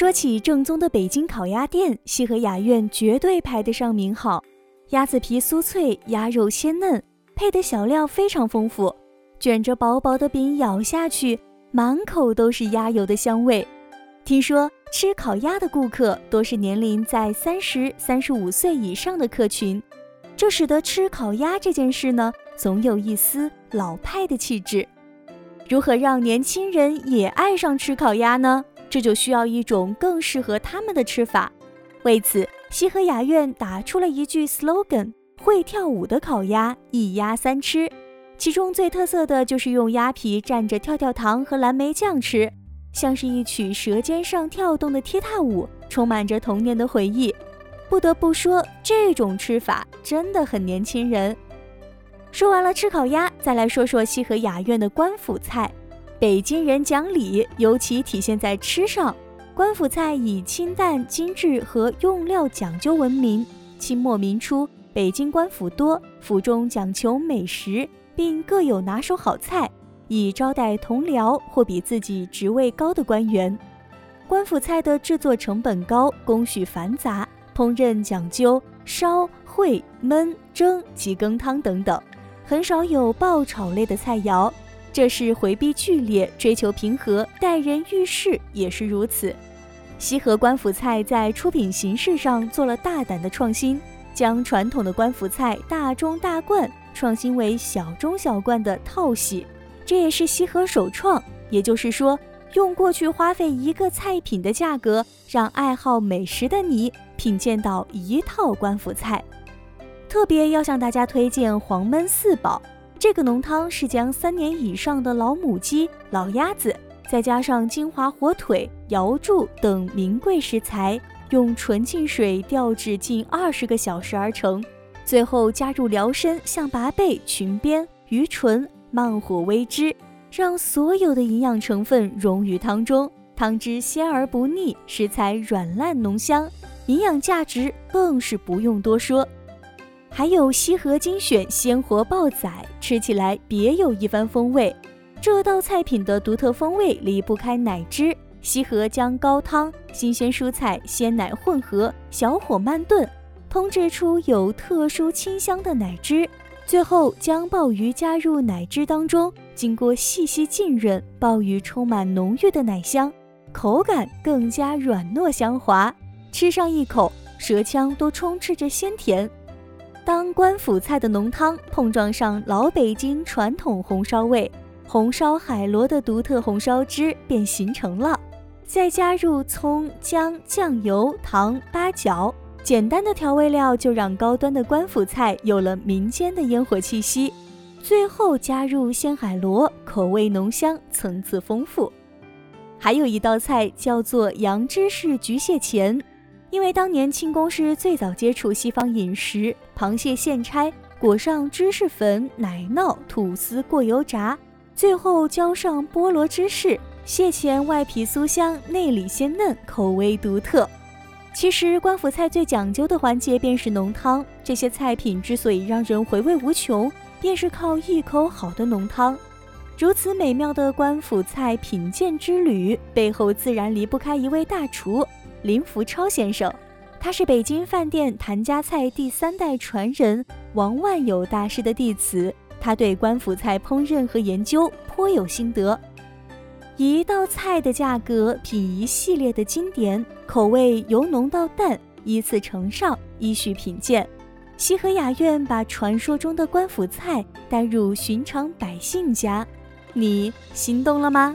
说起正宗的北京烤鸭店，西河雅苑绝对排得上名号。鸭子皮酥脆，鸭肉鲜嫩，配的小料非常丰富。卷着薄薄的饼咬下去，满口都是鸭油的香味。听说吃烤鸭的顾客多是年龄在三十三十五岁以上的客群，这使得吃烤鸭这件事呢，总有一丝老派的气质。如何让年轻人也爱上吃烤鸭呢？这就需要一种更适合他们的吃法。为此，西河雅苑打出了一句 slogan：“ 会跳舞的烤鸭，一鸭三吃。”其中最特色的就是用鸭皮蘸着跳跳糖和蓝莓酱吃，像是一曲舌尖上跳动的踢踏舞，充满着童年的回忆。不得不说，这种吃法真的很年轻人。说完了吃烤鸭，再来说说西河雅苑的官府菜。北京人讲理，尤其体现在吃上。官府菜以清淡、精致和用料讲究闻名。清末民初，北京官府多，府中讲求美食，并各有拿手好菜，以招待同僚或比自己职位高的官员。官府菜的制作成本高，工序繁杂，烹饪讲究烧、烩、焖、蒸及羹汤等等。很少有爆炒类的菜肴，这是回避剧烈，追求平和。待人遇事也是如此。西河官府菜在出品形式上做了大胆的创新，将传统的官府菜大中大罐创新为小中小罐的套系，这也是西河首创。也就是说，用过去花费一个菜品的价格，让爱好美食的你品鉴到一套官府菜。特别要向大家推荐黄焖四宝，这个浓汤是将三年以上的老母鸡、老鸭子，再加上金华火腿、瑶柱等名贵食材，用纯净水吊制近二十个小时而成，最后加入辽参、象拔贝、裙边、鱼唇，慢火煨之，让所有的营养成分溶于汤中，汤汁鲜而不腻，食材软烂浓香，营养价值更是不用多说。还有西河精选鲜活爆仔，吃起来别有一番风味。这道菜品的独特风味离不开奶汁。西河将高汤、新鲜蔬菜、鲜奶混合，小火慢炖，烹制出有特殊清香的奶汁。最后将鲍鱼加入奶汁当中，经过细细浸润，鲍鱼充满浓郁的奶香，口感更加软糯香滑。吃上一口，舌腔都充斥着鲜甜。当官府菜的浓汤碰撞上老北京传统红烧味，红烧海螺的独特红烧汁便形成了。再加入葱、姜、酱油、糖、八角，简单的调味料就让高端的官府菜有了民间的烟火气息。最后加入鲜海螺，口味浓香，层次丰富。还有一道菜叫做杨枝式焗蟹钳。因为当年清宫是最早接触西方饮食，螃蟹现拆，裹上芝士粉、奶酪、吐司过油炸，最后浇上菠萝芝士。蟹钳外皮酥香，内里鲜嫩，口味独特。其实官府菜最讲究的环节便是浓汤，这些菜品之所以让人回味无穷，便是靠一口好的浓汤。如此美妙的官府菜品鉴之旅，背后自然离不开一位大厨。林福超先生，他是北京饭店谭家菜第三代传人王万友大师的弟子。他对官府菜烹饪和研究颇有心得。一道菜的价格，品一系列的经典，口味由浓到淡，依次呈上，依序品鉴。西河雅苑把传说中的官府菜带入寻常百姓家，你心动了吗？